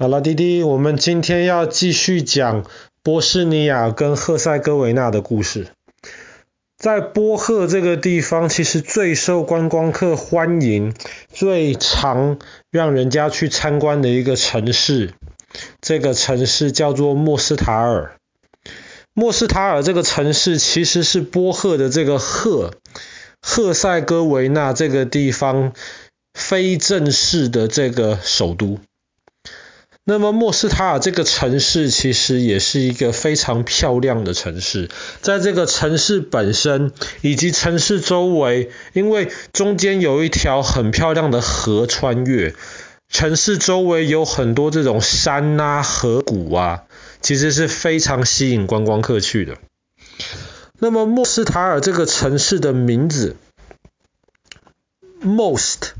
好了，弟弟，我们今天要继续讲波士尼亚跟赫塞哥维纳的故事。在波赫这个地方，其实最受观光客欢迎、最常让人家去参观的一个城市，这个城市叫做莫斯塔尔。莫斯塔尔这个城市其实是波赫的这个赫，赫塞哥维纳这个地方非正式的这个首都。那么莫斯塔尔这个城市其实也是一个非常漂亮的城市，在这个城市本身以及城市周围，因为中间有一条很漂亮的河穿越，城市周围有很多这种山啊、河谷啊，其实是非常吸引观光客去的。那么莫斯塔尔这个城市的名字，Most。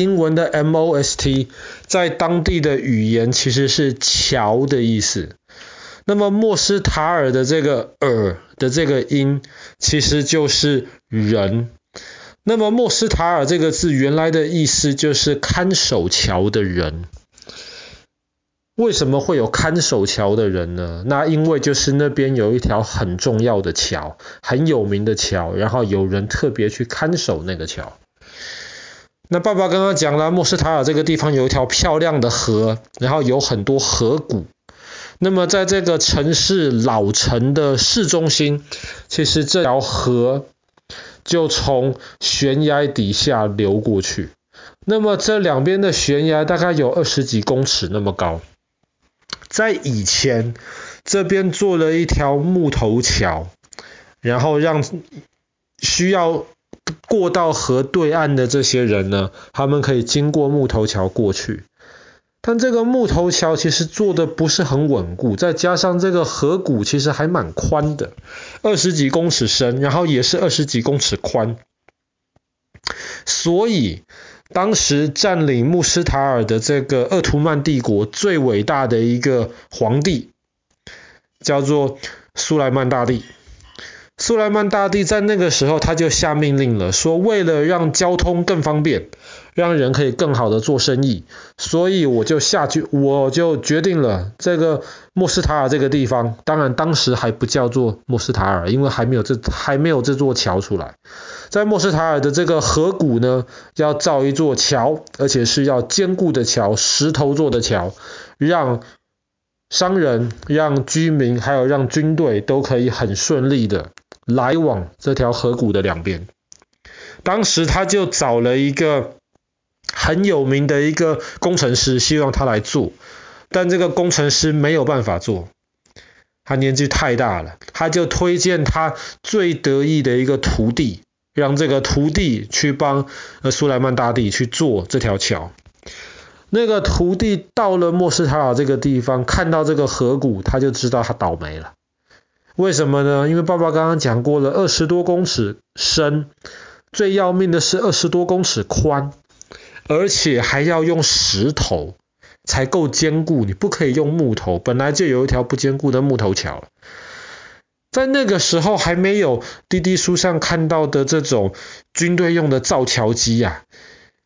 英文的 most 在当地的语言其实是桥的意思。那么莫斯塔尔的这个尔的这个音其实就是人。那么莫斯塔尔这个字原来的意思就是看守桥的人。为什么会有看守桥的人呢？那因为就是那边有一条很重要的桥，很有名的桥，然后有人特别去看守那个桥。那爸爸刚刚讲了，莫斯塔尔这个地方有一条漂亮的河，然后有很多河谷。那么在这个城市老城的市中心，其实这条河就从悬崖底下流过去。那么这两边的悬崖大概有二十几公尺那么高。在以前，这边做了一条木头桥，然后让需要。过到河对岸的这些人呢，他们可以经过木头桥过去。但这个木头桥其实做的不是很稳固，再加上这个河谷其实还蛮宽的，二十几公尺深，然后也是二十几公尺宽。所以当时占领穆斯塔尔的这个鄂图曼帝国最伟大的一个皇帝，叫做苏莱曼大帝。苏莱曼大帝在那个时候，他就下命令了，说为了让交通更方便，让人可以更好的做生意，所以我就下去，我就决定了这个莫斯塔尔这个地方，当然当时还不叫做莫斯塔尔，因为还没有这还没有这座桥出来，在莫斯塔尔的这个河谷呢，要造一座桥，而且是要坚固的桥，石头做的桥，让商人、让居民还有让军队都可以很顺利的。来往这条河谷的两边，当时他就找了一个很有名的一个工程师，希望他来做，但这个工程师没有办法做，他年纪太大了，他就推荐他最得意的一个徒弟，让这个徒弟去帮呃苏莱曼大帝去做这条桥。那个徒弟到了莫斯塔尔这个地方，看到这个河谷，他就知道他倒霉了。为什么呢？因为爸爸刚刚讲过了，二十多公尺深，最要命的是二十多公尺宽，而且还要用石头才够坚固，你不可以用木头，本来就有一条不坚固的木头桥。在那个时候还没有滴滴书上看到的这种军队用的造桥机呀、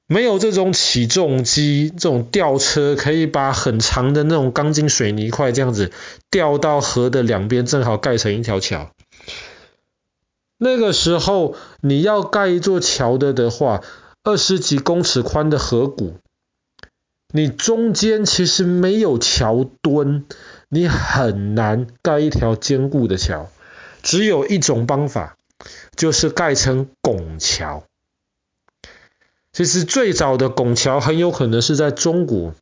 没有这种起重机，这种吊车可以把很长的那种钢筋水泥块这样子吊到河的两边，正好盖成一条桥。那个时候你要盖一座桥的的话，二十几公尺宽的河谷，你中间其实没有桥墩，你很难盖一条坚固的桥。只有一种方法，就是盖成拱桥。其实最早的拱桥很有可能是在中国，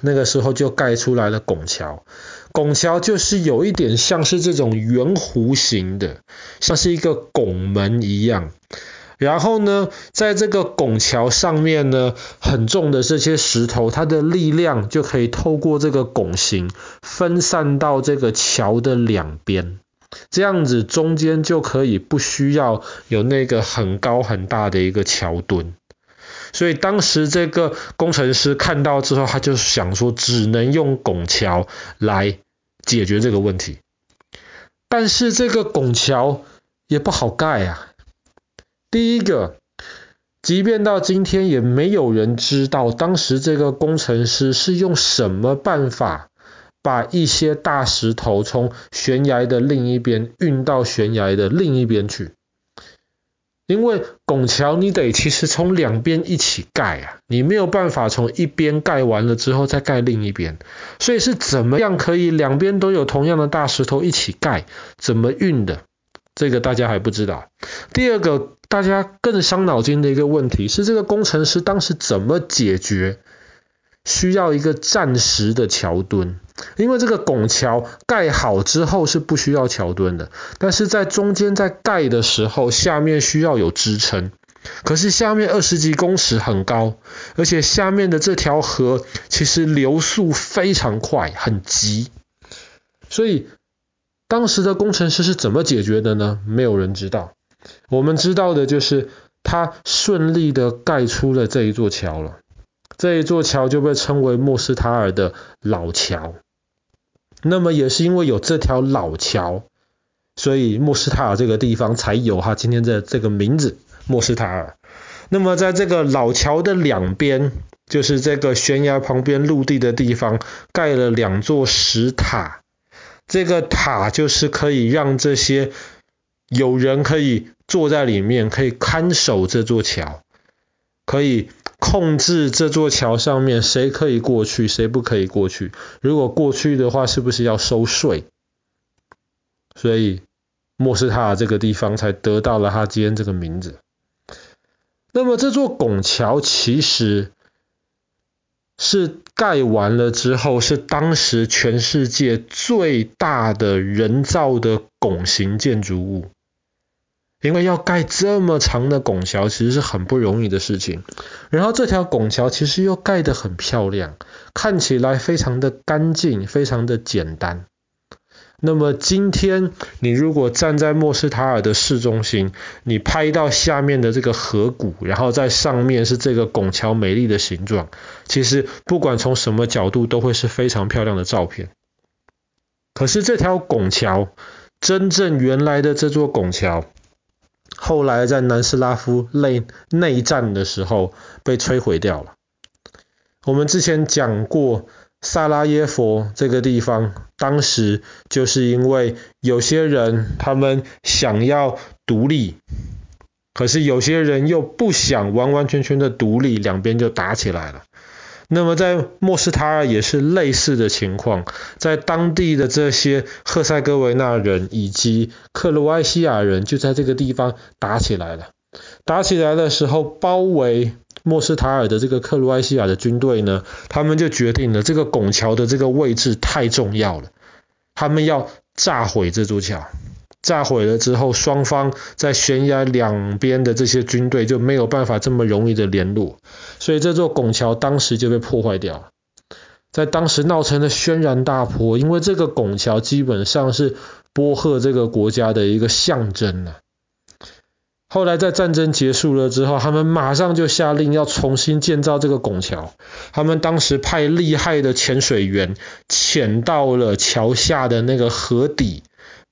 那个时候就盖出来了拱桥。拱桥就是有一点像是这种圆弧形的，像是一个拱门一样。然后呢，在这个拱桥上面呢，很重的这些石头，它的力量就可以透过这个拱形分散到这个桥的两边，这样子中间就可以不需要有那个很高很大的一个桥墩。所以当时这个工程师看到之后，他就想说，只能用拱桥来解决这个问题。但是这个拱桥也不好盖啊。第一个，即便到今天，也没有人知道当时这个工程师是用什么办法把一些大石头从悬崖的另一边运到悬崖的另一边去。因为拱桥你得其实从两边一起盖啊，你没有办法从一边盖完了之后再盖另一边，所以是怎么样可以两边都有同样的大石头一起盖，怎么运的，这个大家还不知道。第二个大家更伤脑筋的一个问题是，这个工程师当时怎么解决需要一个暂时的桥墩？因为这个拱桥盖好之后是不需要桥墩的，但是在中间在盖的时候，下面需要有支撑。可是下面二十几公尺很高，而且下面的这条河其实流速非常快，很急。所以当时的工程师是怎么解决的呢？没有人知道。我们知道的就是他顺利的盖出了这一座桥了。这一座桥就被称为莫斯塔尔的老桥。那么也是因为有这条老桥，所以莫斯塔尔这个地方才有它今天的这个名字莫斯塔尔。那么在这个老桥的两边，就是这个悬崖旁边陆地的地方，盖了两座石塔。这个塔就是可以让这些有人可以坐在里面，可以看守这座桥，可以。控制这座桥上面谁可以过去，谁不可以过去。如果过去的话，是不是要收税？所以莫斯塔这个地方才得到了它今天这个名字。那么这座拱桥其实是盖完了之后，是当时全世界最大的人造的拱形建筑物。因为要盖这么长的拱桥，其实是很不容易的事情。然后这条拱桥其实又盖得很漂亮，看起来非常的干净，非常的简单。那么今天你如果站在莫斯塔尔的市中心，你拍到下面的这个河谷，然后在上面是这个拱桥美丽的形状，其实不管从什么角度都会是非常漂亮的照片。可是这条拱桥，真正原来的这座拱桥。后来在南斯拉夫内内战的时候被摧毁掉了。我们之前讲过，萨拉耶夫这个地方，当时就是因为有些人他们想要独立，可是有些人又不想完完全全的独立，两边就打起来了。那么在莫斯塔尔也是类似的情况，在当地的这些赫塞哥维纳人以及克罗埃西亚人就在这个地方打起来了。打起来的时候，包围莫斯塔尔的这个克罗埃西亚的军队呢，他们就决定了这个拱桥的这个位置太重要了，他们要炸毁这座桥。炸毁了之后，双方在悬崖两边的这些军队就没有办法这么容易的联络，所以这座拱桥当时就被破坏掉，在当时闹成了轩然大波，因为这个拱桥基本上是波赫这个国家的一个象征了。后来在战争结束了之后，他们马上就下令要重新建造这个拱桥，他们当时派厉害的潜水员潜到了桥下的那个河底。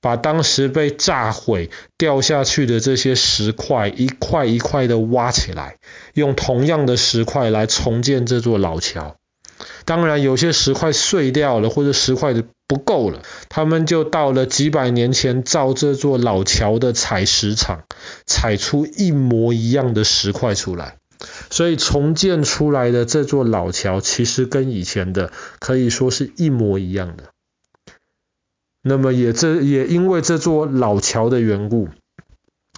把当时被炸毁掉下去的这些石块一块一块的挖起来，用同样的石块来重建这座老桥。当然，有些石块碎掉了，或者石块不够了，他们就到了几百年前造这座老桥的采石场，采出一模一样的石块出来。所以重建出来的这座老桥，其实跟以前的可以说是一模一样的。那么也这也因为这座老桥的缘故，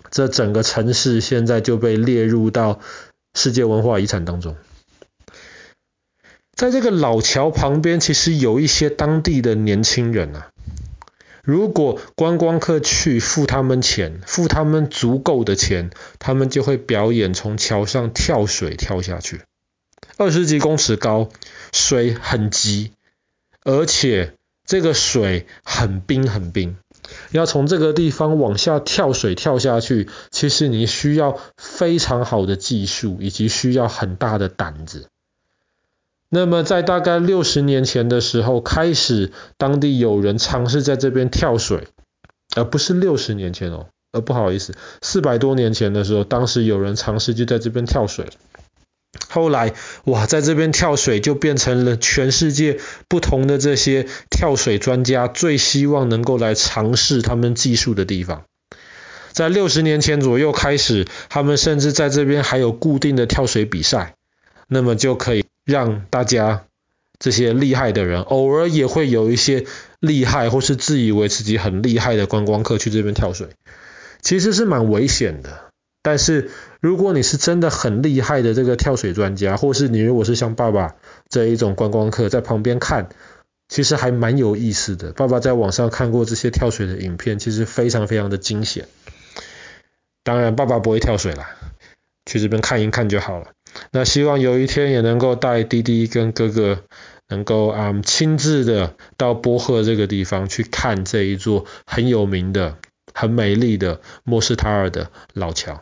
这整个城市现在就被列入到世界文化遗产当中。在这个老桥旁边，其实有一些当地的年轻人啊，如果观光客去付他们钱，付他们足够的钱，他们就会表演从桥上跳水跳下去，二十几公尺高，水很急，而且。这个水很冰很冰，要从这个地方往下跳水跳下去，其实你需要非常好的技术，以及需要很大的胆子。那么在大概六十年前的时候，开始当地有人尝试在这边跳水，而不是六十年前哦，呃，不好意思，四百多年前的时候，当时有人尝试就在这边跳水。后来，哇，在这边跳水就变成了全世界不同的这些跳水专家最希望能够来尝试他们技术的地方。在六十年前左右开始，他们甚至在这边还有固定的跳水比赛，那么就可以让大家这些厉害的人，偶尔也会有一些厉害或是自以为自己很厉害的观光客去这边跳水。其实是蛮危险的，但是如果你是真的很厉害的这个跳水专家，或是你如果是像爸爸这一种观光客在旁边看，其实还蛮有意思的。爸爸在网上看过这些跳水的影片，其实非常非常的惊险。当然，爸爸不会跳水啦，去这边看一看就好了。那希望有一天也能够带弟弟跟哥哥，能够啊亲自的到波赫这个地方去看这一座很有名的。很美丽的莫斯塔尔的老桥。